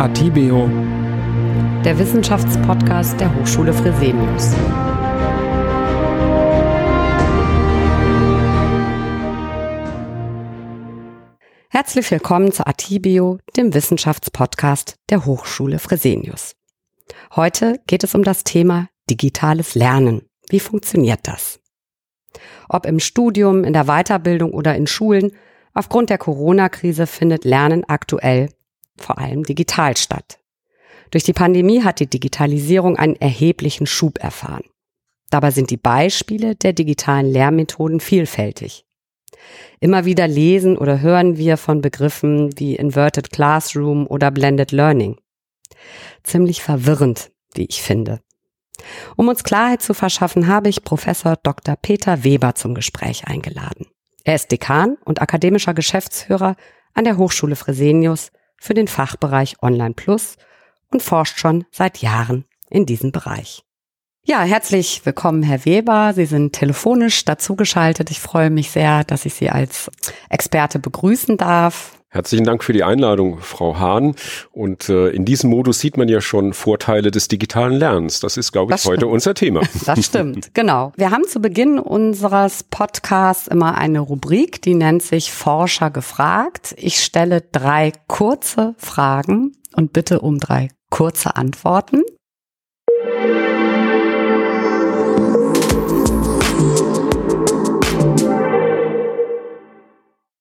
Atibeo, der Wissenschaftspodcast der Hochschule Fresenius. Herzlich willkommen zu Atibio, dem Wissenschaftspodcast der Hochschule Fresenius. Heute geht es um das Thema digitales Lernen. Wie funktioniert das? Ob im Studium, in der Weiterbildung oder in Schulen, aufgrund der Corona-Krise findet Lernen aktuell vor allem digital statt. Durch die Pandemie hat die Digitalisierung einen erheblichen Schub erfahren. Dabei sind die Beispiele der digitalen Lehrmethoden vielfältig. Immer wieder lesen oder hören wir von Begriffen wie Inverted Classroom oder Blended Learning. Ziemlich verwirrend, wie ich finde. Um uns Klarheit zu verschaffen, habe ich Professor Dr. Peter Weber zum Gespräch eingeladen. Er ist Dekan und akademischer Geschäftsführer an der Hochschule Fresenius für den Fachbereich Online Plus und forscht schon seit Jahren in diesem Bereich. Ja, herzlich willkommen, Herr Weber. Sie sind telefonisch dazugeschaltet. Ich freue mich sehr, dass ich Sie als Experte begrüßen darf. Herzlichen Dank für die Einladung, Frau Hahn. Und äh, in diesem Modus sieht man ja schon Vorteile des digitalen Lernens. Das ist, glaube ich, heute unser Thema. Das stimmt, genau. Wir haben zu Beginn unseres Podcasts immer eine Rubrik, die nennt sich Forscher gefragt. Ich stelle drei kurze Fragen und bitte um drei kurze Antworten.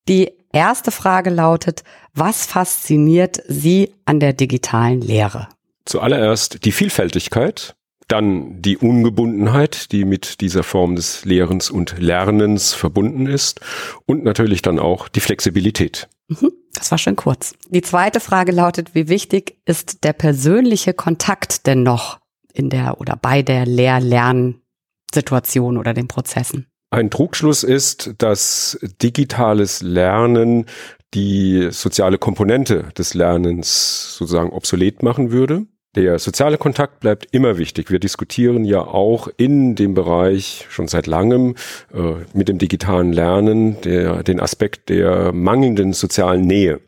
Die erste Frage lautet, was fasziniert Sie an der digitalen Lehre? Zuallererst die Vielfältigkeit, dann die Ungebundenheit, die mit dieser Form des Lehrens und Lernens verbunden ist und natürlich dann auch die Flexibilität. Mhm, das war schön kurz. Die zweite Frage lautet, wie wichtig ist der persönliche Kontakt denn noch in der oder bei der Lehr-Lernsituation oder den Prozessen? Ein Trugschluss ist, dass digitales Lernen die soziale Komponente des Lernens sozusagen obsolet machen würde. Der soziale Kontakt bleibt immer wichtig. Wir diskutieren ja auch in dem Bereich schon seit langem äh, mit dem digitalen Lernen der, den Aspekt der mangelnden sozialen Nähe.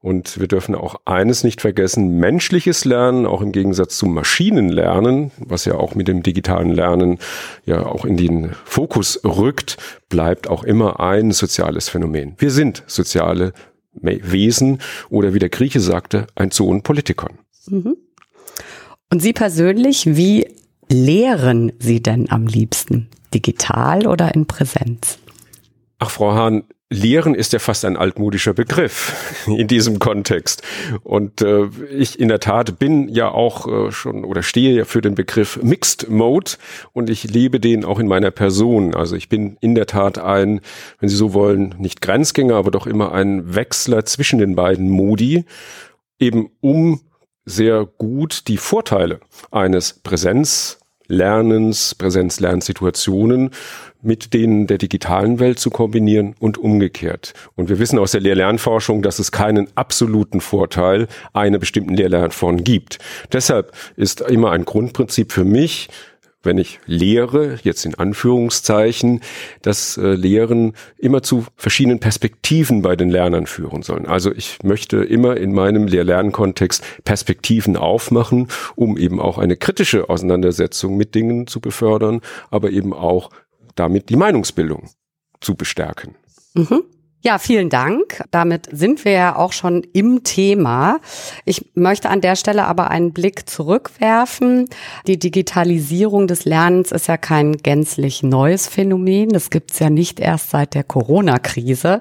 Und wir dürfen auch eines nicht vergessen, menschliches Lernen, auch im Gegensatz zum Maschinenlernen, was ja auch mit dem digitalen Lernen ja auch in den Fokus rückt, bleibt auch immer ein soziales Phänomen. Wir sind soziale Wesen oder wie der Grieche sagte, ein Zoon Politikon. Mhm. Und Sie persönlich, wie lehren Sie denn am liebsten? Digital oder in Präsenz? Ach, Frau Hahn, Lehren ist ja fast ein altmodischer Begriff in diesem Kontext. Und äh, ich in der Tat bin ja auch äh, schon oder stehe ja für den Begriff Mixed Mode und ich lebe den auch in meiner Person. Also ich bin in der Tat ein, wenn Sie so wollen, nicht Grenzgänger, aber doch immer ein Wechsler zwischen den beiden Modi, eben um sehr gut die Vorteile eines Präsenzlernens, Präsenzlernsituationen mit denen der digitalen Welt zu kombinieren und umgekehrt. Und wir wissen aus der Lehr-Lernforschung, dass es keinen absoluten Vorteil einer bestimmten Lehr-Lernform gibt. Deshalb ist immer ein Grundprinzip für mich, wenn ich lehre, jetzt in Anführungszeichen, dass äh, Lehren immer zu verschiedenen Perspektiven bei den Lernern führen sollen. Also ich möchte immer in meinem Lehr-Lernkontext Perspektiven aufmachen, um eben auch eine kritische Auseinandersetzung mit Dingen zu befördern, aber eben auch damit die Meinungsbildung zu bestärken. Mhm. Ja, vielen Dank. Damit sind wir ja auch schon im Thema. Ich möchte an der Stelle aber einen Blick zurückwerfen. Die Digitalisierung des Lernens ist ja kein gänzlich neues Phänomen. Das gibt's ja nicht erst seit der Corona-Krise.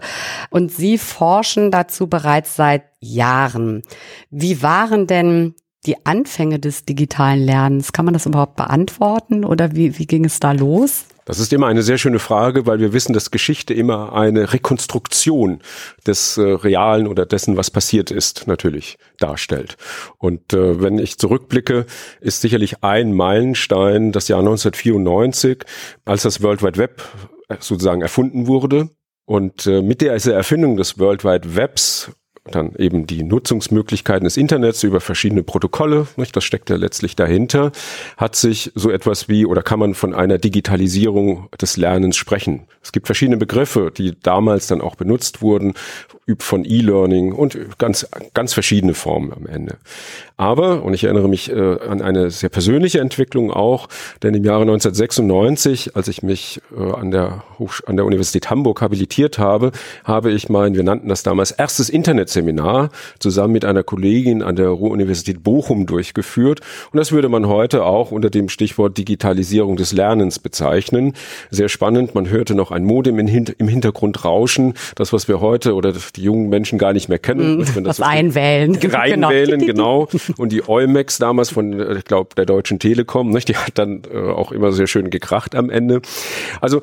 Und Sie forschen dazu bereits seit Jahren. Wie waren denn die Anfänge des digitalen Lernens? Kann man das überhaupt beantworten oder wie, wie ging es da los? Das ist immer eine sehr schöne Frage, weil wir wissen, dass Geschichte immer eine Rekonstruktion des äh, Realen oder dessen, was passiert ist, natürlich darstellt. Und äh, wenn ich zurückblicke, ist sicherlich ein Meilenstein das Jahr 1994, als das World Wide Web äh, sozusagen erfunden wurde. Und äh, mit der Erfindung des World Wide Webs dann eben die Nutzungsmöglichkeiten des Internets über verschiedene Protokolle, nicht, das steckt ja letztlich dahinter, hat sich so etwas wie oder kann man von einer Digitalisierung des Lernens sprechen. Es gibt verschiedene Begriffe, die damals dann auch benutzt wurden. von E-Learning und ganz, ganz verschiedene Formen am Ende. Aber, und ich erinnere mich äh, an eine sehr persönliche Entwicklung auch, denn im Jahre 1996, als ich mich äh, an, der Hochsch an der Universität Hamburg habilitiert habe, habe ich mein, wir nannten das damals erstes Internetseminar zusammen mit einer Kollegin an der Ruhr-Universität Bochum durchgeführt. Und das würde man heute auch unter dem Stichwort Digitalisierung des Lernens bezeichnen. Sehr spannend, man hörte noch ein Modem im Hintergrund rauschen, das, was wir heute oder die jungen Menschen gar nicht mehr kennen. Mm, das einwählen. Reinwählen, genau. genau. Und die Eumex damals von, äh, ich glaube, der Deutschen Telekom, nicht? die hat dann äh, auch immer sehr schön gekracht am Ende. Also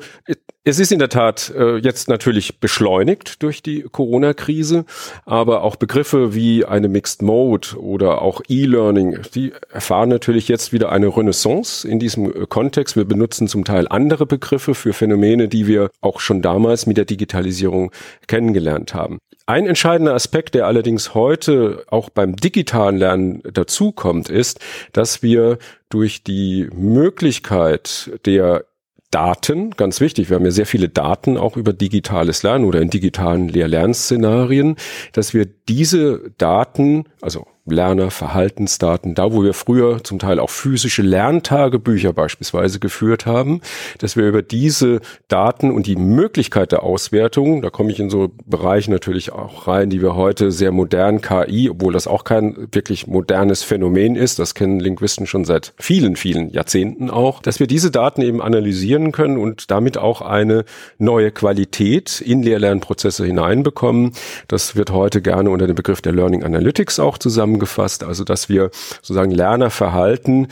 es ist in der Tat äh, jetzt natürlich beschleunigt durch die Corona-Krise, aber auch Begriffe wie eine Mixed Mode oder auch E-Learning, die erfahren natürlich jetzt wieder eine Renaissance in diesem äh, Kontext. Wir benutzen zum Teil andere Begriffe für Phänomene, die wir auch schon damals mit der Digitalisierung kennengelernt haben. Ein entscheidender Aspekt, der allerdings heute auch beim digitalen Lernen dazukommt, ist, dass wir durch die Möglichkeit der Daten, ganz wichtig, wir haben ja sehr viele Daten auch über digitales Lernen oder in digitalen Lehr-Lern-Szenarien, dass wir diese Daten, also Lerner, Verhaltensdaten, da wo wir früher zum Teil auch physische Lerntagebücher beispielsweise geführt haben, dass wir über diese Daten und die Möglichkeit der Auswertung, da komme ich in so Bereiche natürlich auch rein, die wir heute sehr modern KI, obwohl das auch kein wirklich modernes Phänomen ist, das kennen Linguisten schon seit vielen, vielen Jahrzehnten auch, dass wir diese Daten eben analysieren können und damit auch eine neue Qualität in Lehr-Lernprozesse hineinbekommen. Das wird heute gerne unter dem Begriff der Learning Analytics auch zusammen zusammengefasst, also dass wir sozusagen Lernerverhalten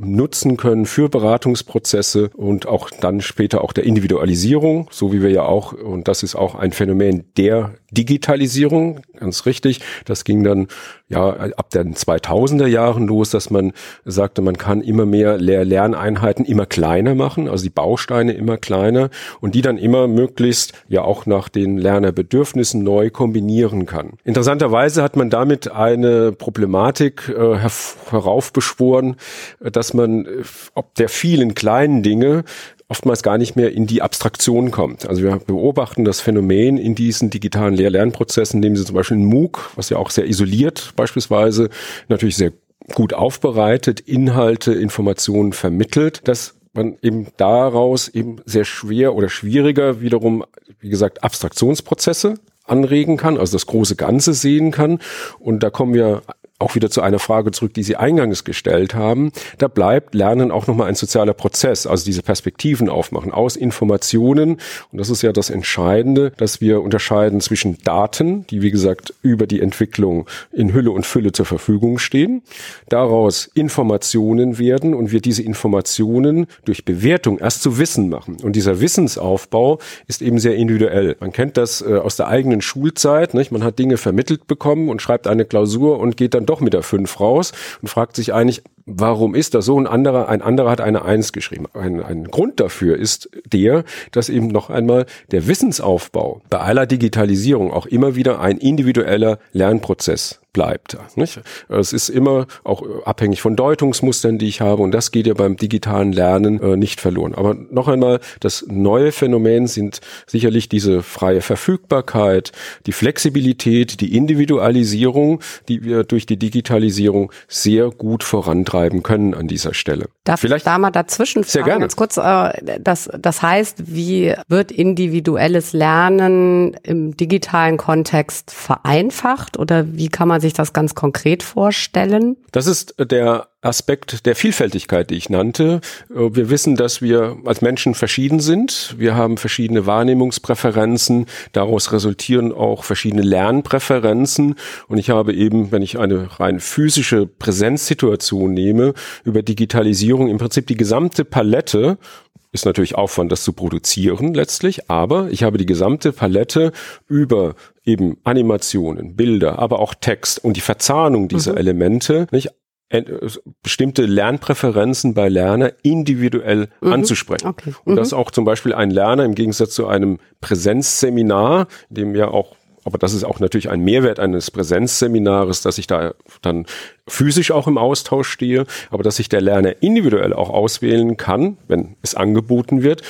nutzen können für Beratungsprozesse und auch dann später auch der Individualisierung, so wie wir ja auch, und das ist auch ein Phänomen der Digitalisierung, ganz richtig. Das ging dann ja ab den 2000er Jahren los, dass man sagte, man kann immer mehr Lehr Lerneinheiten immer kleiner machen, also die Bausteine immer kleiner und die dann immer möglichst ja auch nach den Lernerbedürfnissen neu kombinieren kann. Interessanterweise hat man damit eine Problematik äh, heraufbeschworen, dass man äh, ob der vielen kleinen Dinge oftmals gar nicht mehr in die Abstraktion kommt. Also wir beobachten das Phänomen in diesen digitalen Lehr-Lernprozessen, indem sie zum Beispiel ein MOOC, was ja auch sehr isoliert beispielsweise, natürlich sehr gut aufbereitet, Inhalte, Informationen vermittelt, dass man eben daraus eben sehr schwer oder schwieriger wiederum, wie gesagt, Abstraktionsprozesse anregen kann, also das große Ganze sehen kann. Und da kommen wir auch wieder zu einer Frage zurück, die Sie eingangs gestellt haben. Da bleibt Lernen auch nochmal ein sozialer Prozess, also diese Perspektiven aufmachen aus Informationen. Und das ist ja das Entscheidende, dass wir unterscheiden zwischen Daten, die wie gesagt über die Entwicklung in Hülle und Fülle zur Verfügung stehen, daraus Informationen werden und wir diese Informationen durch Bewertung erst zu Wissen machen. Und dieser Wissensaufbau ist eben sehr individuell. Man kennt das äh, aus der eigenen Schulzeit. Nicht? Man hat Dinge vermittelt bekommen und schreibt eine Klausur und geht dann doch mit der 5 raus und fragt sich eigentlich, warum ist das so? Ein anderer, ein anderer hat eine Eins geschrieben. Ein, ein Grund dafür ist der, dass eben noch einmal der Wissensaufbau bei aller Digitalisierung auch immer wieder ein individueller Lernprozess bleibt. Nicht? Es ist immer auch abhängig von Deutungsmustern, die ich habe und das geht ja beim digitalen Lernen äh, nicht verloren. Aber noch einmal, das neue Phänomen sind sicherlich diese freie Verfügbarkeit, die Flexibilität, die Individualisierung, die wir durch die Digitalisierung sehr gut vorantreiben betreiben können an dieser Stelle. Darf Vielleicht ich da mal dazwischen fragen, sehr gerne. ganz kurz, äh, das, das heißt, wie wird individuelles Lernen im digitalen Kontext vereinfacht oder wie kann man sich das ganz konkret vorstellen? Das ist der Aspekt der Vielfältigkeit, die ich nannte. Äh, wir wissen, dass wir als Menschen verschieden sind. Wir haben verschiedene Wahrnehmungspräferenzen. Daraus resultieren auch verschiedene Lernpräferenzen. Und ich habe eben, wenn ich eine rein physische Präsenzsituation nehme, über Digitalisierung im Prinzip die gesamte Palette ist natürlich Aufwand, das zu produzieren letztlich, aber ich habe die gesamte Palette über eben Animationen, Bilder, aber auch Text und die Verzahnung dieser mhm. Elemente nicht bestimmte Lernpräferenzen bei Lerner individuell mhm. anzusprechen. Okay. Mhm. Und dass auch zum Beispiel ein Lerner im Gegensatz zu einem Präsenzseminar, in dem ja auch aber das ist auch natürlich ein Mehrwert eines Präsenzseminares, dass ich da dann physisch auch im Austausch stehe, aber dass sich der Lerner individuell auch auswählen kann, wenn es angeboten wird,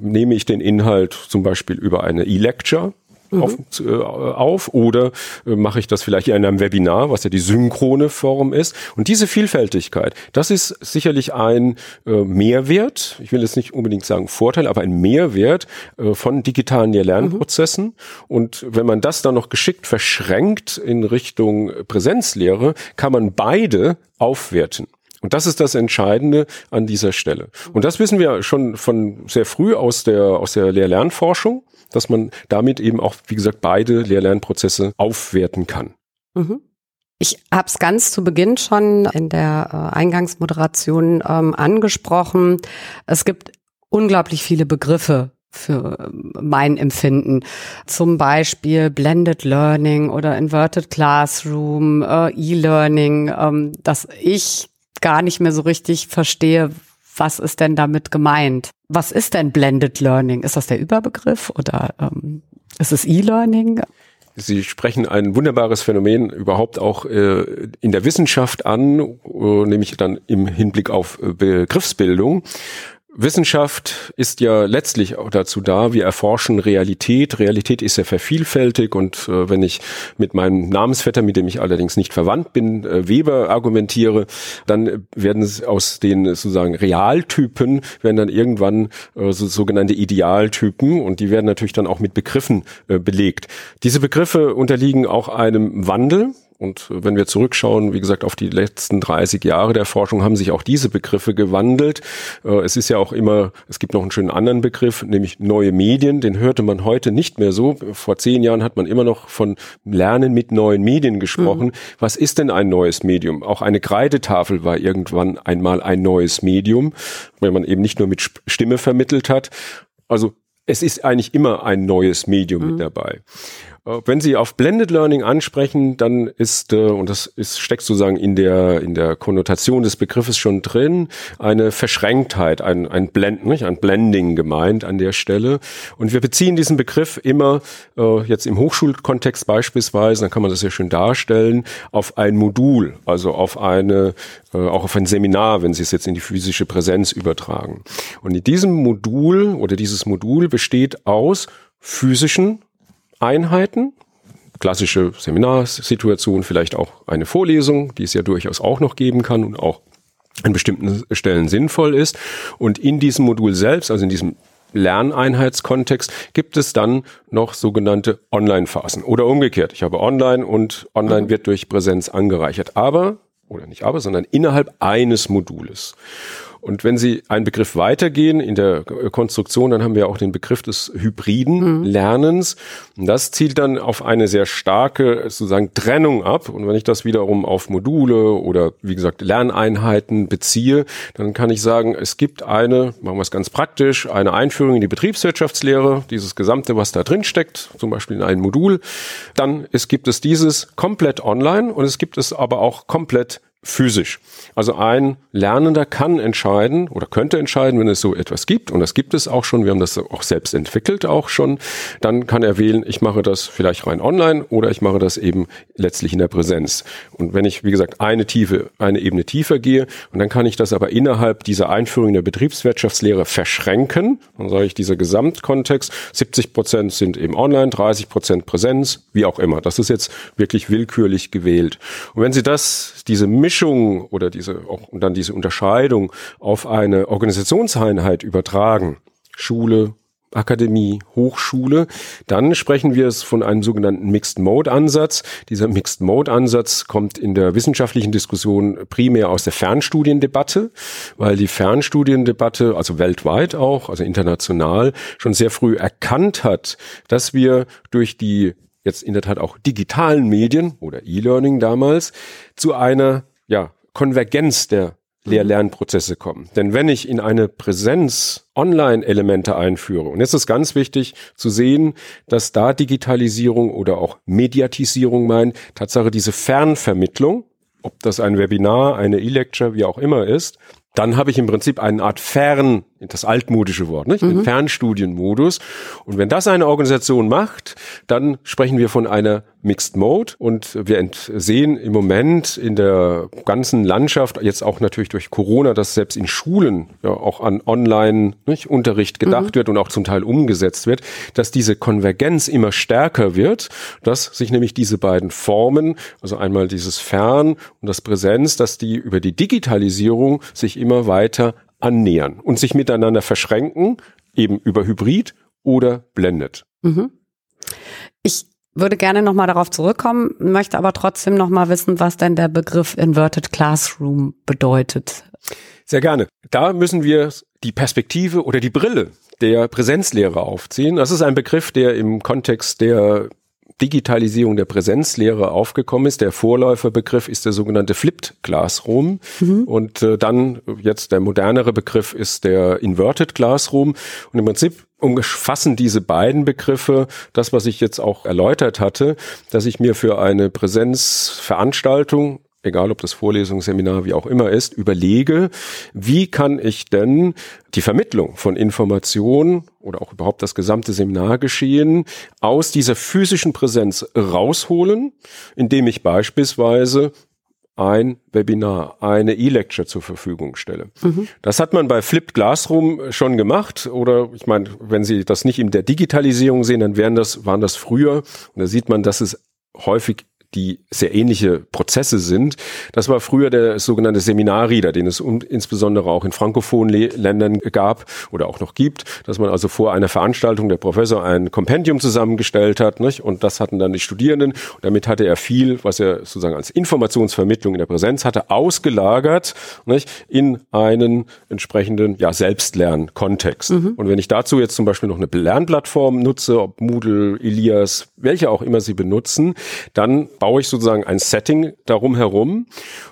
nehme ich den Inhalt zum Beispiel über eine E-Lecture mhm. auf, äh, auf oder äh, mache ich das vielleicht in einem Webinar, was ja die synchrone Form ist. Und diese Vielfältigkeit, das ist sicherlich ein äh, Mehrwert, ich will jetzt nicht unbedingt sagen Vorteil, aber ein Mehrwert äh, von digitalen Lernprozessen. Mhm. Und wenn man das dann noch geschickt verschränkt in Richtung Präsenzlehre, kann man beide aufwerten. Und das ist das Entscheidende an dieser Stelle. Und das wissen wir schon von sehr früh aus der, aus der Lehr-Lernforschung, dass man damit eben auch, wie gesagt, beide Lehr-Lernprozesse aufwerten kann. Mhm. Ich habe es ganz zu Beginn schon in der äh, Eingangsmoderation ähm, angesprochen. Es gibt unglaublich viele Begriffe für mein Empfinden. Zum Beispiel Blended Learning oder Inverted Classroom, äh, E-Learning, ähm, dass ich gar nicht mehr so richtig verstehe, was ist denn damit gemeint? Was ist denn Blended Learning? Ist das der Überbegriff oder ähm, ist es E-Learning? Sie sprechen ein wunderbares Phänomen überhaupt auch äh, in der Wissenschaft an, äh, nämlich dann im Hinblick auf äh, Begriffsbildung. Wissenschaft ist ja letztlich auch dazu da, wir erforschen Realität. Realität ist ja vervielfältig und äh, wenn ich mit meinem Namensvetter, mit dem ich allerdings nicht verwandt bin, äh, Weber argumentiere, dann werden aus den sozusagen Realtypen werden dann irgendwann äh, so, sogenannte Idealtypen und die werden natürlich dann auch mit Begriffen äh, belegt. Diese Begriffe unterliegen auch einem Wandel. Und wenn wir zurückschauen, wie gesagt, auf die letzten 30 Jahre der Forschung, haben sich auch diese Begriffe gewandelt. Äh, es ist ja auch immer, es gibt noch einen schönen anderen Begriff, nämlich neue Medien. Den hörte man heute nicht mehr so. Vor zehn Jahren hat man immer noch von Lernen mit neuen Medien gesprochen. Mhm. Was ist denn ein neues Medium? Auch eine Kreidetafel war irgendwann einmal ein neues Medium, wenn man eben nicht nur mit Stimme vermittelt hat. Also es ist eigentlich immer ein neues Medium mhm. mit dabei. Äh, wenn Sie auf Blended Learning ansprechen, dann ist, äh, und das ist, steckt sozusagen in der, in der Konnotation des Begriffes schon drin, eine Verschränktheit, ein, ein Blend, nicht? ein Blending gemeint an der Stelle. Und wir beziehen diesen Begriff immer, äh, jetzt im Hochschulkontext beispielsweise, dann kann man das ja schön darstellen, auf ein Modul, also auf eine, auch auf ein Seminar, wenn Sie es jetzt in die physische Präsenz übertragen. Und in diesem Modul oder dieses Modul besteht aus physischen Einheiten, klassische Seminarsituation, vielleicht auch eine Vorlesung, die es ja durchaus auch noch geben kann und auch an bestimmten Stellen sinnvoll ist. Und in diesem Modul selbst, also in diesem Lerneinheitskontext, gibt es dann noch sogenannte Online-Phasen oder umgekehrt. Ich habe Online und Online mhm. wird durch Präsenz angereichert. Aber, oder nicht aber, sondern innerhalb eines Modules. Und wenn Sie einen Begriff weitergehen in der Konstruktion, dann haben wir auch den Begriff des hybriden mhm. Lernens. Und das zielt dann auf eine sehr starke sozusagen Trennung ab. Und wenn ich das wiederum auf Module oder wie gesagt Lerneinheiten beziehe, dann kann ich sagen, es gibt eine, machen wir es ganz praktisch, eine Einführung in die Betriebswirtschaftslehre, dieses gesamte, was da drin steckt, zum Beispiel in einem Modul. Dann es gibt es dieses komplett online und es gibt es aber auch komplett physisch. Also ein Lernender kann entscheiden oder könnte entscheiden, wenn es so etwas gibt, und das gibt es auch schon, wir haben das auch selbst entwickelt auch schon, dann kann er wählen, ich mache das vielleicht rein online oder ich mache das eben letztlich in der Präsenz. Und wenn ich, wie gesagt, eine Tiefe, eine Ebene tiefer gehe, und dann kann ich das aber innerhalb dieser Einführung der Betriebswirtschaftslehre verschränken, dann sage ich, dieser Gesamtkontext, 70 Prozent sind eben online, 30 Prozent Präsenz, wie auch immer. Das ist jetzt wirklich willkürlich gewählt. Und wenn Sie das, diese Mischung Mischung oder diese auch und dann diese Unterscheidung auf eine Organisationseinheit übertragen, Schule, Akademie, Hochschule, dann sprechen wir es von einem sogenannten Mixed Mode Ansatz. Dieser Mixed Mode Ansatz kommt in der wissenschaftlichen Diskussion primär aus der Fernstudiendebatte, weil die Fernstudiendebatte, also weltweit auch, also international, schon sehr früh erkannt hat, dass wir durch die jetzt in der Tat auch digitalen Medien oder E-Learning damals zu einer ja, Konvergenz der Lehr-Lernprozesse kommen. Denn wenn ich in eine Präsenz Online-Elemente einführe, und jetzt ist ganz wichtig zu sehen, dass da Digitalisierung oder auch Mediatisierung meint, Tatsache diese Fernvermittlung, ob das ein Webinar, eine E-Lecture, wie auch immer ist, dann habe ich im Prinzip eine Art Fern, das altmodische Wort, nicht? Mhm. Fernstudienmodus. Und wenn das eine Organisation macht, dann sprechen wir von einer Mixed Mode und wir sehen im Moment in der ganzen Landschaft, jetzt auch natürlich durch Corona, dass selbst in Schulen ja auch an Online-Unterricht gedacht mhm. wird und auch zum Teil umgesetzt wird, dass diese Konvergenz immer stärker wird, dass sich nämlich diese beiden Formen, also einmal dieses Fern und das Präsenz, dass die über die Digitalisierung sich immer weiter annähern und sich miteinander verschränken, eben über Hybrid oder blendet. Mhm. Ich würde gerne nochmal darauf zurückkommen, möchte aber trotzdem nochmal wissen, was denn der Begriff Inverted Classroom bedeutet. Sehr gerne. Da müssen wir die Perspektive oder die Brille der Präsenzlehre aufziehen. Das ist ein Begriff, der im Kontext der Digitalisierung der Präsenzlehre aufgekommen ist. Der Vorläuferbegriff ist der sogenannte Flipped Classroom. Mhm. Und äh, dann jetzt der modernere Begriff ist der Inverted Classroom. Und im Prinzip umfassen diese beiden Begriffe das, was ich jetzt auch erläutert hatte, dass ich mir für eine Präsenzveranstaltung egal ob das Vorlesung, Seminar, wie auch immer ist, überlege, wie kann ich denn die Vermittlung von Informationen oder auch überhaupt das gesamte Seminargeschehen aus dieser physischen Präsenz rausholen, indem ich beispielsweise ein Webinar, eine E-Lecture zur Verfügung stelle. Mhm. Das hat man bei Flipped Classroom schon gemacht oder ich meine, wenn Sie das nicht in der Digitalisierung sehen, dann wären das, waren das früher und da sieht man, dass es häufig die sehr ähnliche Prozesse sind. Das war früher der sogenannte Seminarreader, den es um, insbesondere auch in frankophonen Ländern gab oder auch noch gibt, dass man also vor einer Veranstaltung der Professor ein Kompendium zusammengestellt hat nicht? und das hatten dann die Studierenden und damit hatte er viel, was er sozusagen als Informationsvermittlung in der Präsenz hatte, ausgelagert nicht? in einen entsprechenden ja, Selbstlernkontext. Mhm. Und wenn ich dazu jetzt zum Beispiel noch eine Lernplattform nutze, ob Moodle, Elias, welche auch immer Sie benutzen, dann baue ich sozusagen ein Setting darum herum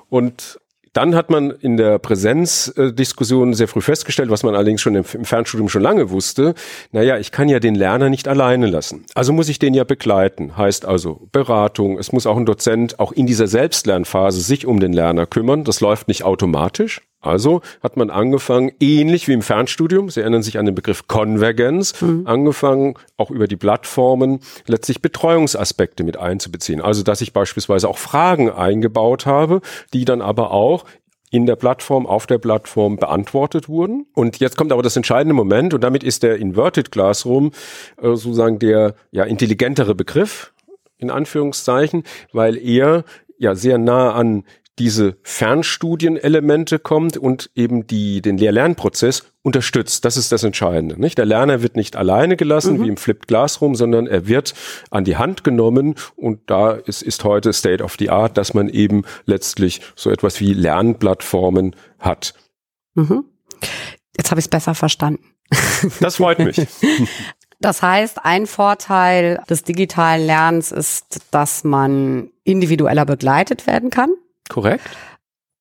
und dann hat man in der Präsenzdiskussion sehr früh festgestellt, was man allerdings schon im Fernstudium schon lange wusste. Naja, ich kann ja den Lerner nicht alleine lassen. Also muss ich den ja begleiten. Heißt also Beratung. Es muss auch ein Dozent auch in dieser Selbstlernphase sich um den Lerner kümmern. Das läuft nicht automatisch. Also hat man angefangen, ähnlich wie im Fernstudium, Sie erinnern sich an den Begriff Konvergenz, mhm. angefangen, auch über die Plattformen letztlich Betreuungsaspekte mit einzubeziehen. Also, dass ich beispielsweise auch Fragen eingebaut habe, die dann aber auch in der Plattform, auf der Plattform beantwortet wurden. Und jetzt kommt aber das entscheidende Moment und damit ist der Inverted Classroom äh, sozusagen der ja intelligentere Begriff in Anführungszeichen, weil er ja sehr nah an diese Fernstudienelemente kommt und eben die, den Lehr-Lernprozess unterstützt. Das ist das Entscheidende. Nicht? Der Lerner wird nicht alleine gelassen, mhm. wie im Flipped Classroom, sondern er wird an die Hand genommen und da ist, ist heute State of the Art, dass man eben letztlich so etwas wie Lernplattformen hat. Mhm. Jetzt habe ich es besser verstanden. Das freut mich. Das heißt, ein Vorteil des digitalen Lernens ist, dass man individueller begleitet werden kann. Korrekt.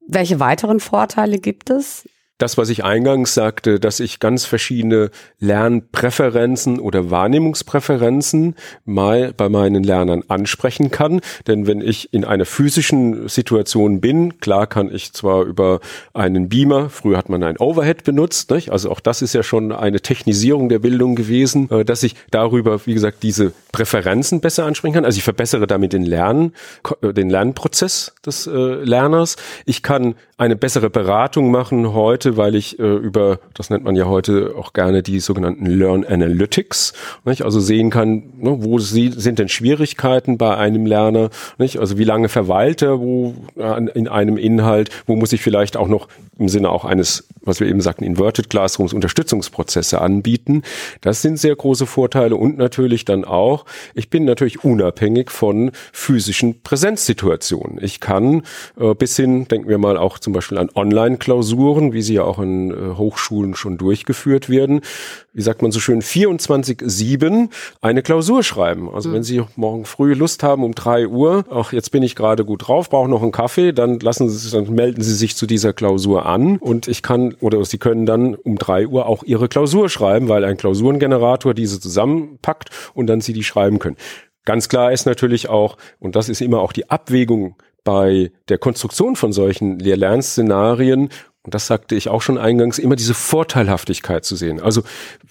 Welche weiteren Vorteile gibt es? Das, was ich eingangs sagte, dass ich ganz verschiedene Lernpräferenzen oder Wahrnehmungspräferenzen mal bei meinen Lernern ansprechen kann. Denn wenn ich in einer physischen Situation bin, klar kann ich zwar über einen Beamer, früher hat man ein Overhead benutzt, nicht? also auch das ist ja schon eine Technisierung der Bildung gewesen, äh, dass ich darüber, wie gesagt, diese Präferenzen besser ansprechen kann. Also ich verbessere damit den Lernen, äh, den Lernprozess des äh, Lerners. Ich kann eine bessere Beratung machen heute, weil ich äh, über, das nennt man ja heute auch gerne die sogenannten Learn Analytics, nicht? also sehen kann, ne, wo sie, sind denn Schwierigkeiten bei einem Lerner, nicht? also wie lange verweilt er wo, äh, in einem Inhalt, wo muss ich vielleicht auch noch im Sinne auch eines, was wir eben sagten, Inverted Classrooms Unterstützungsprozesse anbieten. Das sind sehr große Vorteile und natürlich dann auch, ich bin natürlich unabhängig von physischen Präsenzsituationen. Ich kann äh, bis hin, denken wir mal auch zum Beispiel an Online-Klausuren, wie sie ja auch in äh, Hochschulen schon durchgeführt werden, wie sagt man so schön, 24-7 eine Klausur schreiben. Also mhm. wenn Sie morgen früh Lust haben um drei Uhr, ach, jetzt bin ich gerade gut drauf, brauche noch einen Kaffee, dann lassen Sie sich, dann melden Sie sich zu dieser Klausur an und ich kann oder Sie können dann um drei Uhr auch Ihre Klausur schreiben, weil ein Klausurengenerator diese zusammenpackt und dann Sie die schreiben können. Ganz klar ist natürlich auch, und das ist immer auch die Abwägung bei der Konstruktion von solchen Lehr-Lern-Szenarien, und das sagte ich auch schon eingangs, immer diese Vorteilhaftigkeit zu sehen. Also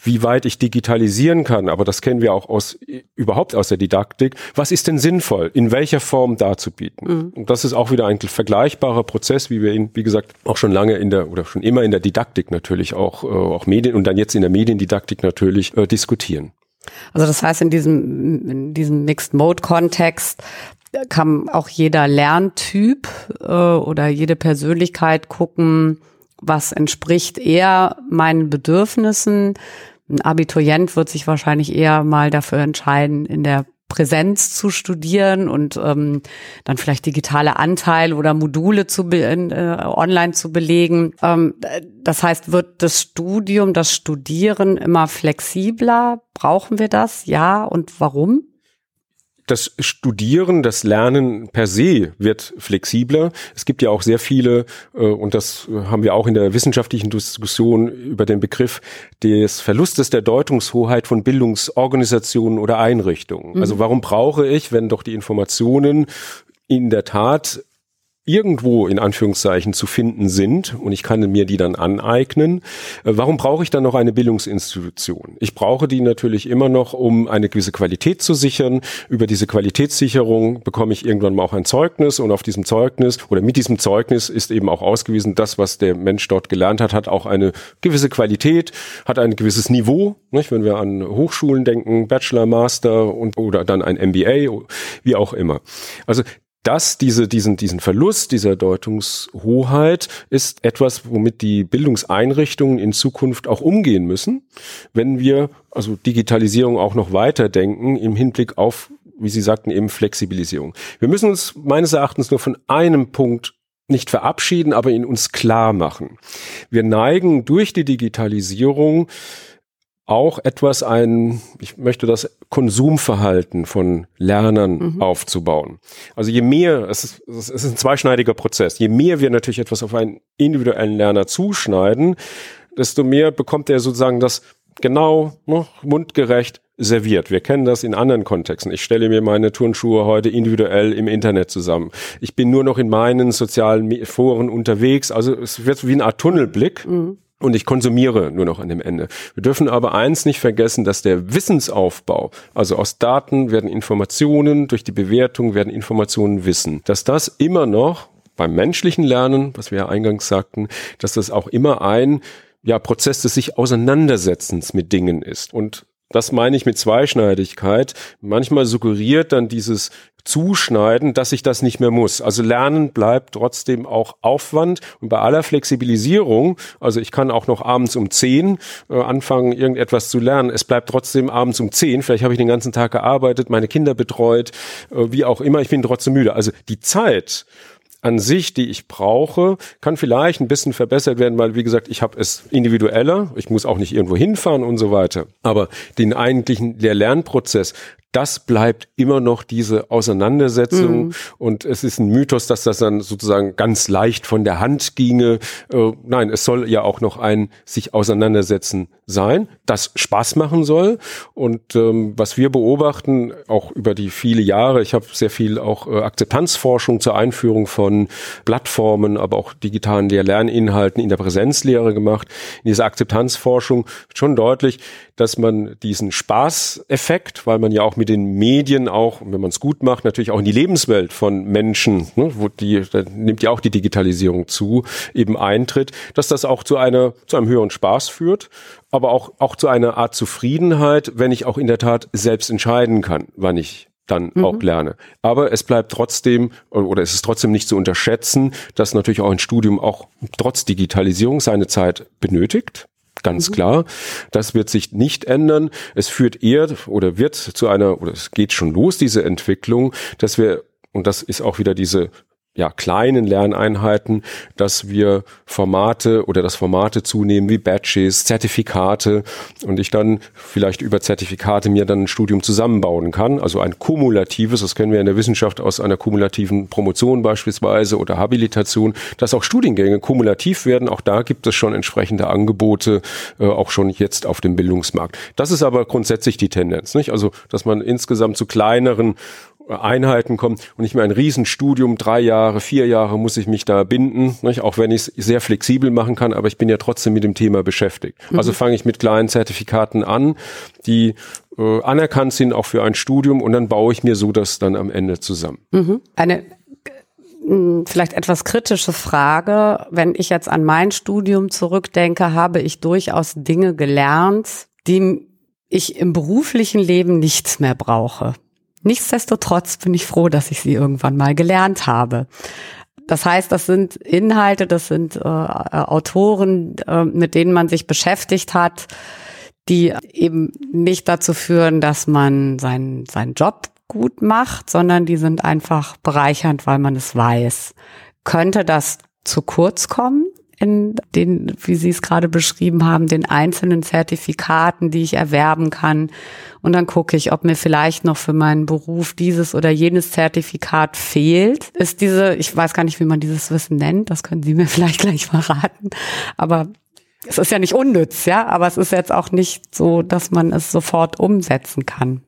wie weit ich digitalisieren kann, aber das kennen wir auch aus überhaupt aus der Didaktik. Was ist denn sinnvoll, in welcher Form darzubieten? Mhm. Und das ist auch wieder ein vergleichbarer Prozess, wie wir ihn, wie gesagt, auch schon lange in der oder schon immer in der Didaktik natürlich auch, äh, auch Medien und dann jetzt in der Mediendidaktik natürlich äh, diskutieren. Also das heißt, in diesem, in diesem Mixed-Mode-Kontext kann auch jeder Lerntyp äh, oder jede Persönlichkeit gucken, was entspricht eher meinen Bedürfnissen. Ein Abiturient wird sich wahrscheinlich eher mal dafür entscheiden, in der Präsenz zu studieren und ähm, dann vielleicht digitale Anteile oder Module zu äh, online zu belegen. Ähm, das heißt, wird das Studium, das Studieren immer flexibler? Brauchen wir das? Ja. Und warum? Das Studieren, das Lernen per se wird flexibler. Es gibt ja auch sehr viele, äh, und das haben wir auch in der wissenschaftlichen Diskussion über den Begriff des Verlustes der Deutungshoheit von Bildungsorganisationen oder Einrichtungen. Mhm. Also warum brauche ich, wenn doch die Informationen in der Tat irgendwo in Anführungszeichen zu finden sind und ich kann mir die dann aneignen. Äh, warum brauche ich dann noch eine Bildungsinstitution? Ich brauche die natürlich immer noch, um eine gewisse Qualität zu sichern. Über diese Qualitätssicherung bekomme ich irgendwann mal auch ein Zeugnis und auf diesem Zeugnis oder mit diesem Zeugnis ist eben auch ausgewiesen, das, was der Mensch dort gelernt hat, hat auch eine gewisse Qualität, hat ein gewisses Niveau. Nicht? Wenn wir an Hochschulen denken, Bachelor, Master und oder dann ein MBA, wie auch immer. Also das, diese, diesen, diesen Verlust dieser Deutungshoheit ist etwas, womit die Bildungseinrichtungen in Zukunft auch umgehen müssen, wenn wir also Digitalisierung auch noch weiterdenken im Hinblick auf, wie Sie sagten, eben Flexibilisierung. Wir müssen uns meines Erachtens nur von einem Punkt nicht verabschieden, aber in uns klar machen. Wir neigen durch die Digitalisierung auch etwas ein, ich möchte das Konsumverhalten von Lernern mhm. aufzubauen. Also je mehr, es ist, es ist ein zweischneidiger Prozess, je mehr wir natürlich etwas auf einen individuellen Lerner zuschneiden, desto mehr bekommt er sozusagen das genau ne, mundgerecht serviert. Wir kennen das in anderen Kontexten. Ich stelle mir meine Turnschuhe heute individuell im Internet zusammen. Ich bin nur noch in meinen sozialen Foren unterwegs. Also es wird wie eine Art Tunnelblick. Mhm und ich konsumiere nur noch an dem Ende. Wir dürfen aber eins nicht vergessen, dass der Wissensaufbau, also aus Daten werden Informationen, durch die Bewertung werden Informationen Wissen, dass das immer noch beim menschlichen Lernen, was wir ja eingangs sagten, dass das auch immer ein ja, Prozess des sich Auseinandersetzens mit Dingen ist. Und das meine ich mit Zweischneidigkeit. Manchmal suggeriert dann dieses Zuschneiden, dass ich das nicht mehr muss. Also Lernen bleibt trotzdem auch Aufwand und bei aller Flexibilisierung, also ich kann auch noch abends um zehn äh, anfangen, irgendetwas zu lernen. Es bleibt trotzdem abends um zehn. Vielleicht habe ich den ganzen Tag gearbeitet, meine Kinder betreut, äh, wie auch immer. Ich bin trotzdem müde. Also die Zeit an sich, die ich brauche, kann vielleicht ein bisschen verbessert werden, weil wie gesagt, ich habe es individueller, ich muss auch nicht irgendwo hinfahren und so weiter. Aber den eigentlichen der Lernprozess, das bleibt immer noch diese Auseinandersetzung. Mhm. Und es ist ein Mythos, dass das dann sozusagen ganz leicht von der Hand ginge. Äh, nein, es soll ja auch noch ein sich auseinandersetzen sein, das Spaß machen soll. Und ähm, was wir beobachten, auch über die viele Jahre, ich habe sehr viel auch äh, Akzeptanzforschung zur Einführung von Plattformen, aber auch digitalen Lehr-Lerninhalten in der Präsenzlehre gemacht. In dieser Akzeptanzforschung schon deutlich, dass man diesen Spaßeffekt, weil man ja auch mit den Medien auch, wenn man es gut macht, natürlich auch in die Lebenswelt von Menschen, ne, wo die, da nimmt ja auch die Digitalisierung zu, eben eintritt, dass das auch zu einer, zu einem höheren Spaß führt, aber auch, auch zu einer Art Zufriedenheit, wenn ich auch in der Tat selbst entscheiden kann, wann ich dann mhm. auch lerne. Aber es bleibt trotzdem, oder es ist trotzdem nicht zu unterschätzen, dass natürlich auch ein Studium auch trotz Digitalisierung seine Zeit benötigt ganz mhm. klar. Das wird sich nicht ändern. Es führt eher oder wird zu einer, oder es geht schon los, diese Entwicklung, dass wir, und das ist auch wieder diese ja, kleinen Lerneinheiten, dass wir Formate oder das Formate zunehmen wie Badges, Zertifikate und ich dann vielleicht über Zertifikate mir dann ein Studium zusammenbauen kann. Also ein kumulatives, das kennen wir in der Wissenschaft aus einer kumulativen Promotion beispielsweise oder Habilitation, dass auch Studiengänge kumulativ werden. Auch da gibt es schon entsprechende Angebote, äh, auch schon jetzt auf dem Bildungsmarkt. Das ist aber grundsätzlich die Tendenz, nicht? Also, dass man insgesamt zu kleineren Einheiten kommen und nicht mehr ein Riesenstudium, drei Jahre, vier Jahre muss ich mich da binden, nicht? auch wenn ich es sehr flexibel machen kann, aber ich bin ja trotzdem mit dem Thema beschäftigt. Mhm. Also fange ich mit kleinen Zertifikaten an, die äh, anerkannt sind auch für ein Studium und dann baue ich mir so das dann am Ende zusammen. Mhm. Eine hm, vielleicht etwas kritische Frage. Wenn ich jetzt an mein Studium zurückdenke, habe ich durchaus Dinge gelernt, die ich im beruflichen Leben nichts mehr brauche. Nichtsdestotrotz bin ich froh, dass ich sie irgendwann mal gelernt habe. Das heißt, das sind Inhalte, das sind äh, Autoren, äh, mit denen man sich beschäftigt hat, die eben nicht dazu führen, dass man seinen, seinen Job gut macht, sondern die sind einfach bereichernd, weil man es weiß. Könnte das zu kurz kommen? In den, wie Sie es gerade beschrieben haben, den einzelnen Zertifikaten, die ich erwerben kann. Und dann gucke ich, ob mir vielleicht noch für meinen Beruf dieses oder jenes Zertifikat fehlt. Ist diese, ich weiß gar nicht, wie man dieses Wissen nennt, das können Sie mir vielleicht gleich verraten. Aber es ist ja nicht unnütz, ja, aber es ist jetzt auch nicht so, dass man es sofort umsetzen kann.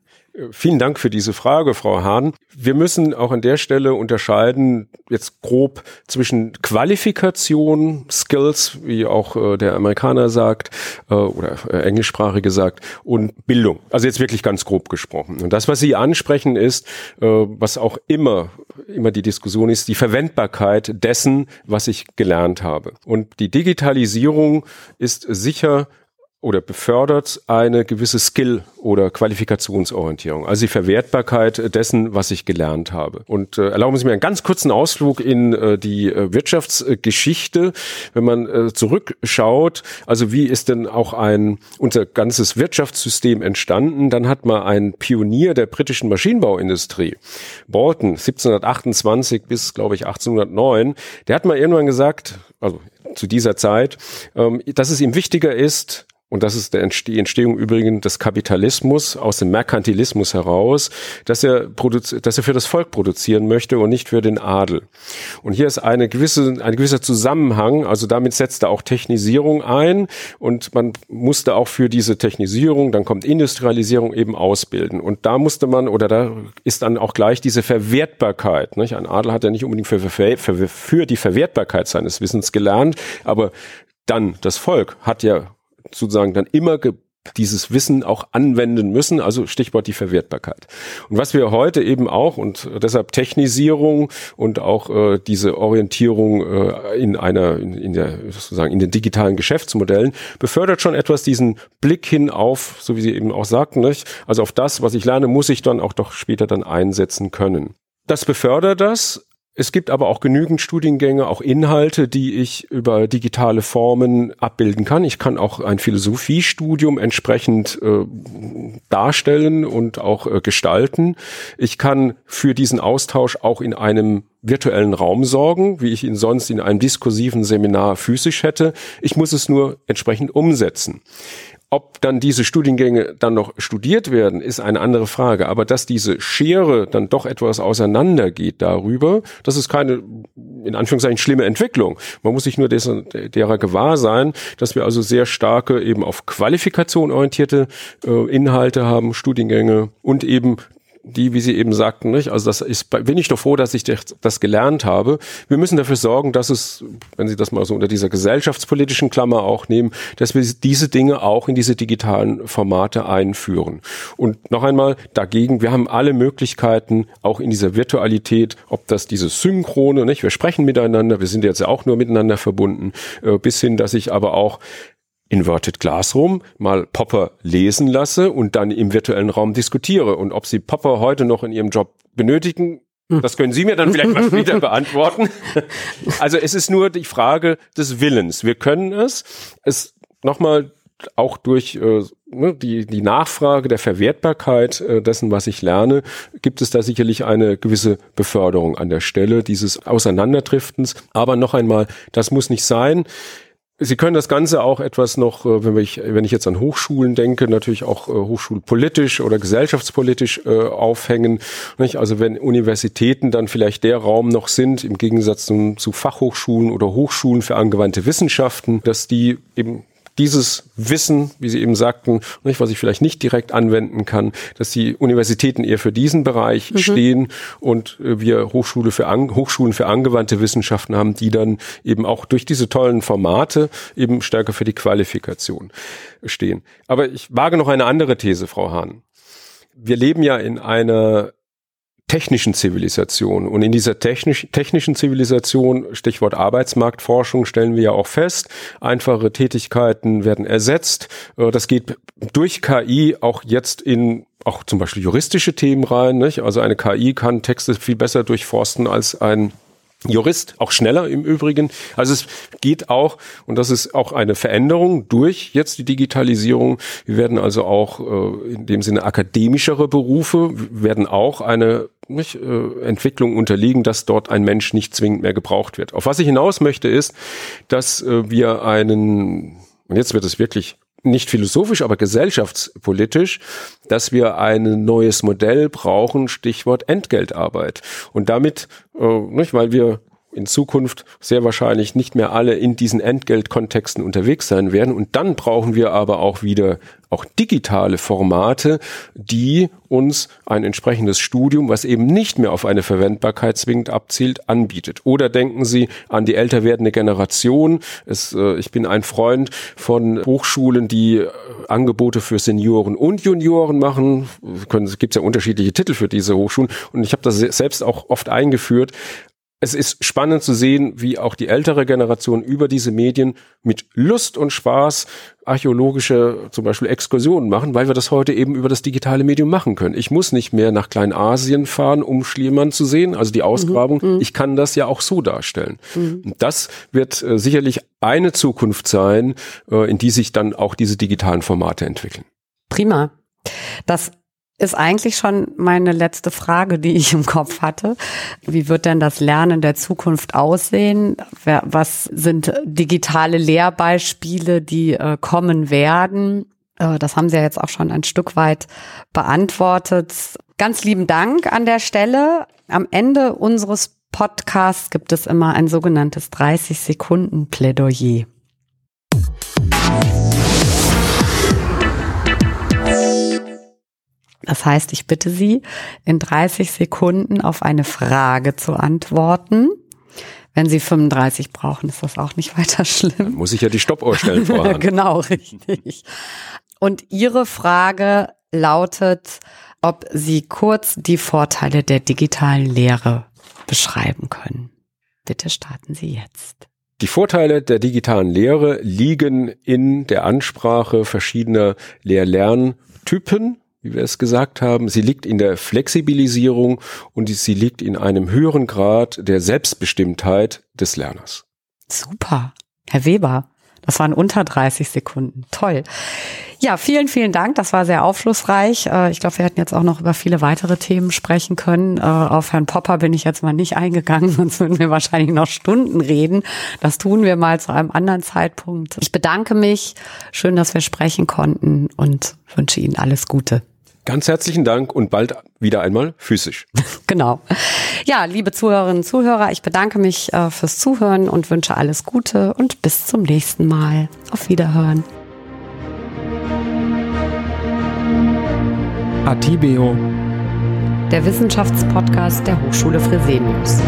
Vielen Dank für diese Frage, Frau Hahn. Wir müssen auch an der Stelle unterscheiden, jetzt grob zwischen Qualifikation, Skills, wie auch äh, der Amerikaner sagt, äh, oder äh, Englischsprachige sagt, und Bildung. Also jetzt wirklich ganz grob gesprochen. Und das, was Sie ansprechen, ist, äh, was auch immer, immer die Diskussion ist, die Verwendbarkeit dessen, was ich gelernt habe. Und die Digitalisierung ist sicher oder befördert eine gewisse Skill- oder Qualifikationsorientierung, also die Verwertbarkeit dessen, was ich gelernt habe. Und äh, erlauben Sie mir einen ganz kurzen Ausflug in äh, die äh, Wirtschaftsgeschichte, wenn man äh, zurückschaut, also wie ist denn auch ein unser ganzes Wirtschaftssystem entstanden, dann hat man ein Pionier der britischen Maschinenbauindustrie, Bolton, 1728 bis, glaube ich, 1809, der hat mal irgendwann gesagt, also zu dieser Zeit, ähm, dass es ihm wichtiger ist, und das ist die Entstehung übrigens des Kapitalismus aus dem Merkantilismus heraus, dass er, dass er für das Volk produzieren möchte und nicht für den Adel. Und hier ist eine gewisse, ein gewisser Zusammenhang, also damit setzt er auch Technisierung ein und man musste auch für diese Technisierung, dann kommt Industrialisierung eben ausbilden. Und da musste man, oder da ist dann auch gleich diese Verwertbarkeit. Nicht? Ein Adel hat ja nicht unbedingt für, für, für die Verwertbarkeit seines Wissens gelernt, aber dann das Volk hat ja sozusagen dann immer dieses Wissen auch anwenden müssen, also Stichwort die Verwertbarkeit. Und was wir heute eben auch und deshalb Technisierung und auch äh, diese Orientierung äh, in einer in, in der sozusagen in den digitalen Geschäftsmodellen befördert schon etwas diesen Blick hin auf, so wie Sie eben auch sagten, nicht? also auf das, was ich lerne, muss ich dann auch doch später dann einsetzen können. Das befördert das, es gibt aber auch genügend Studiengänge, auch Inhalte, die ich über digitale Formen abbilden kann. Ich kann auch ein Philosophiestudium entsprechend äh, darstellen und auch äh, gestalten. Ich kann für diesen Austausch auch in einem virtuellen Raum sorgen, wie ich ihn sonst in einem diskursiven Seminar physisch hätte. Ich muss es nur entsprechend umsetzen. Ob dann diese Studiengänge dann noch studiert werden, ist eine andere Frage. Aber dass diese Schere dann doch etwas auseinandergeht darüber, das ist keine, in Anführungszeichen, schlimme Entwicklung. Man muss sich nur dessen, derer gewahr sein, dass wir also sehr starke, eben auf Qualifikation orientierte äh, Inhalte haben, Studiengänge und eben die, wie Sie eben sagten, nicht? Also das ist, bin ich doch froh, dass ich das gelernt habe. Wir müssen dafür sorgen, dass es, wenn Sie das mal so unter dieser gesellschaftspolitischen Klammer auch nehmen, dass wir diese Dinge auch in diese digitalen Formate einführen. Und noch einmal dagegen, wir haben alle Möglichkeiten, auch in dieser Virtualität, ob das diese Synchrone, nicht? Wir sprechen miteinander, wir sind jetzt ja auch nur miteinander verbunden, äh, bis hin, dass ich aber auch Inverted Classroom mal Popper lesen lasse und dann im virtuellen Raum diskutiere. Und ob Sie Popper heute noch in Ihrem Job benötigen, hm. das können Sie mir dann vielleicht mal später beantworten. Also es ist nur die Frage des Willens. Wir können es. Es nochmal auch durch äh, ne, die, die Nachfrage der Verwertbarkeit äh, dessen, was ich lerne, gibt es da sicherlich eine gewisse Beförderung an der Stelle dieses Auseinanderdriftens. Aber noch einmal, das muss nicht sein. Sie können das Ganze auch etwas noch, äh, wenn ich, wenn ich jetzt an Hochschulen denke, natürlich auch äh, hochschulpolitisch oder gesellschaftspolitisch äh, aufhängen. Also wenn Universitäten dann vielleicht der Raum noch sind, im Gegensatz zu Fachhochschulen oder Hochschulen für angewandte Wissenschaften, dass die eben dieses Wissen, wie Sie eben sagten, nicht, was ich vielleicht nicht direkt anwenden kann, dass die Universitäten eher für diesen Bereich mhm. stehen und äh, wir Hochschule für An Hochschulen für angewandte Wissenschaften haben, die dann eben auch durch diese tollen Formate eben stärker für die Qualifikation stehen. Aber ich wage noch eine andere These, Frau Hahn. Wir leben ja in einer technischen Zivilisation. Und in dieser technisch, technischen Zivilisation, Stichwort Arbeitsmarktforschung, stellen wir ja auch fest, einfache Tätigkeiten werden ersetzt. Äh, das geht durch KI auch jetzt in auch zum Beispiel juristische Themen rein. Nicht? Also eine KI kann Texte viel besser durchforsten als ein Jurist, auch schneller im Übrigen. Also es geht auch, und das ist auch eine Veränderung durch jetzt die Digitalisierung. Wir werden also auch äh, in dem Sinne akademischere Berufe, werden auch eine nicht, äh, Entwicklung unterliegen, dass dort ein Mensch nicht zwingend mehr gebraucht wird. Auf was ich hinaus möchte, ist, dass äh, wir einen, und jetzt wird es wirklich nicht philosophisch, aber gesellschaftspolitisch, dass wir ein neues Modell brauchen, Stichwort Entgeltarbeit. Und damit, äh, nicht, weil wir in Zukunft sehr wahrscheinlich nicht mehr alle in diesen Entgeltkontexten unterwegs sein werden. Und dann brauchen wir aber auch wieder auch digitale Formate, die uns ein entsprechendes Studium, was eben nicht mehr auf eine Verwendbarkeit zwingend abzielt, anbietet. Oder denken Sie an die älter werdende Generation. Es, äh, ich bin ein Freund von Hochschulen, die äh, Angebote für Senioren und Junioren machen. Es gibt ja unterschiedliche Titel für diese Hochschulen. Und ich habe das selbst auch oft eingeführt es ist spannend zu sehen, wie auch die ältere Generation über diese Medien mit Lust und Spaß archäologische zum Beispiel Exkursionen machen, weil wir das heute eben über das digitale Medium machen können. Ich muss nicht mehr nach Kleinasien fahren, um Schliemann zu sehen, also die Ausgrabung. Mhm. Ich kann das ja auch so darstellen. Mhm. Das wird äh, sicherlich eine Zukunft sein, äh, in die sich dann auch diese digitalen Formate entwickeln. Prima. Das ist eigentlich schon meine letzte Frage, die ich im Kopf hatte. Wie wird denn das Lernen der Zukunft aussehen? Was sind digitale Lehrbeispiele, die äh, kommen werden? Äh, das haben Sie ja jetzt auch schon ein Stück weit beantwortet. Ganz lieben Dank an der Stelle. Am Ende unseres Podcasts gibt es immer ein sogenanntes 30 Sekunden Plädoyer. Das heißt, ich bitte Sie, in 30 Sekunden auf eine Frage zu antworten. Wenn Sie 35 brauchen, ist das auch nicht weiter schlimm. Dann muss ich ja die Stoppuhr stellen vorher. genau, richtig. Und Ihre Frage lautet, ob Sie kurz die Vorteile der digitalen Lehre beschreiben können. Bitte starten Sie jetzt. Die Vorteile der digitalen Lehre liegen in der Ansprache verschiedener Lehr-Lerntypen wie wir es gesagt haben. Sie liegt in der Flexibilisierung und sie liegt in einem höheren Grad der Selbstbestimmtheit des Lerners. Super. Herr Weber, das waren unter 30 Sekunden. Toll. Ja, vielen, vielen Dank. Das war sehr aufschlussreich. Äh, ich glaube, wir hätten jetzt auch noch über viele weitere Themen sprechen können. Äh, auf Herrn Popper bin ich jetzt mal nicht eingegangen, sonst würden wir wahrscheinlich noch Stunden reden. Das tun wir mal zu einem anderen Zeitpunkt. Ich bedanke mich. Schön, dass wir sprechen konnten und wünsche Ihnen alles Gute. Ganz herzlichen Dank und bald wieder einmal physisch. genau. Ja, liebe Zuhörerinnen und Zuhörer, ich bedanke mich äh, fürs Zuhören und wünsche alles Gute und bis zum nächsten Mal. Auf Wiederhören. Atibeo. Der Wissenschaftspodcast der Hochschule Fresenius.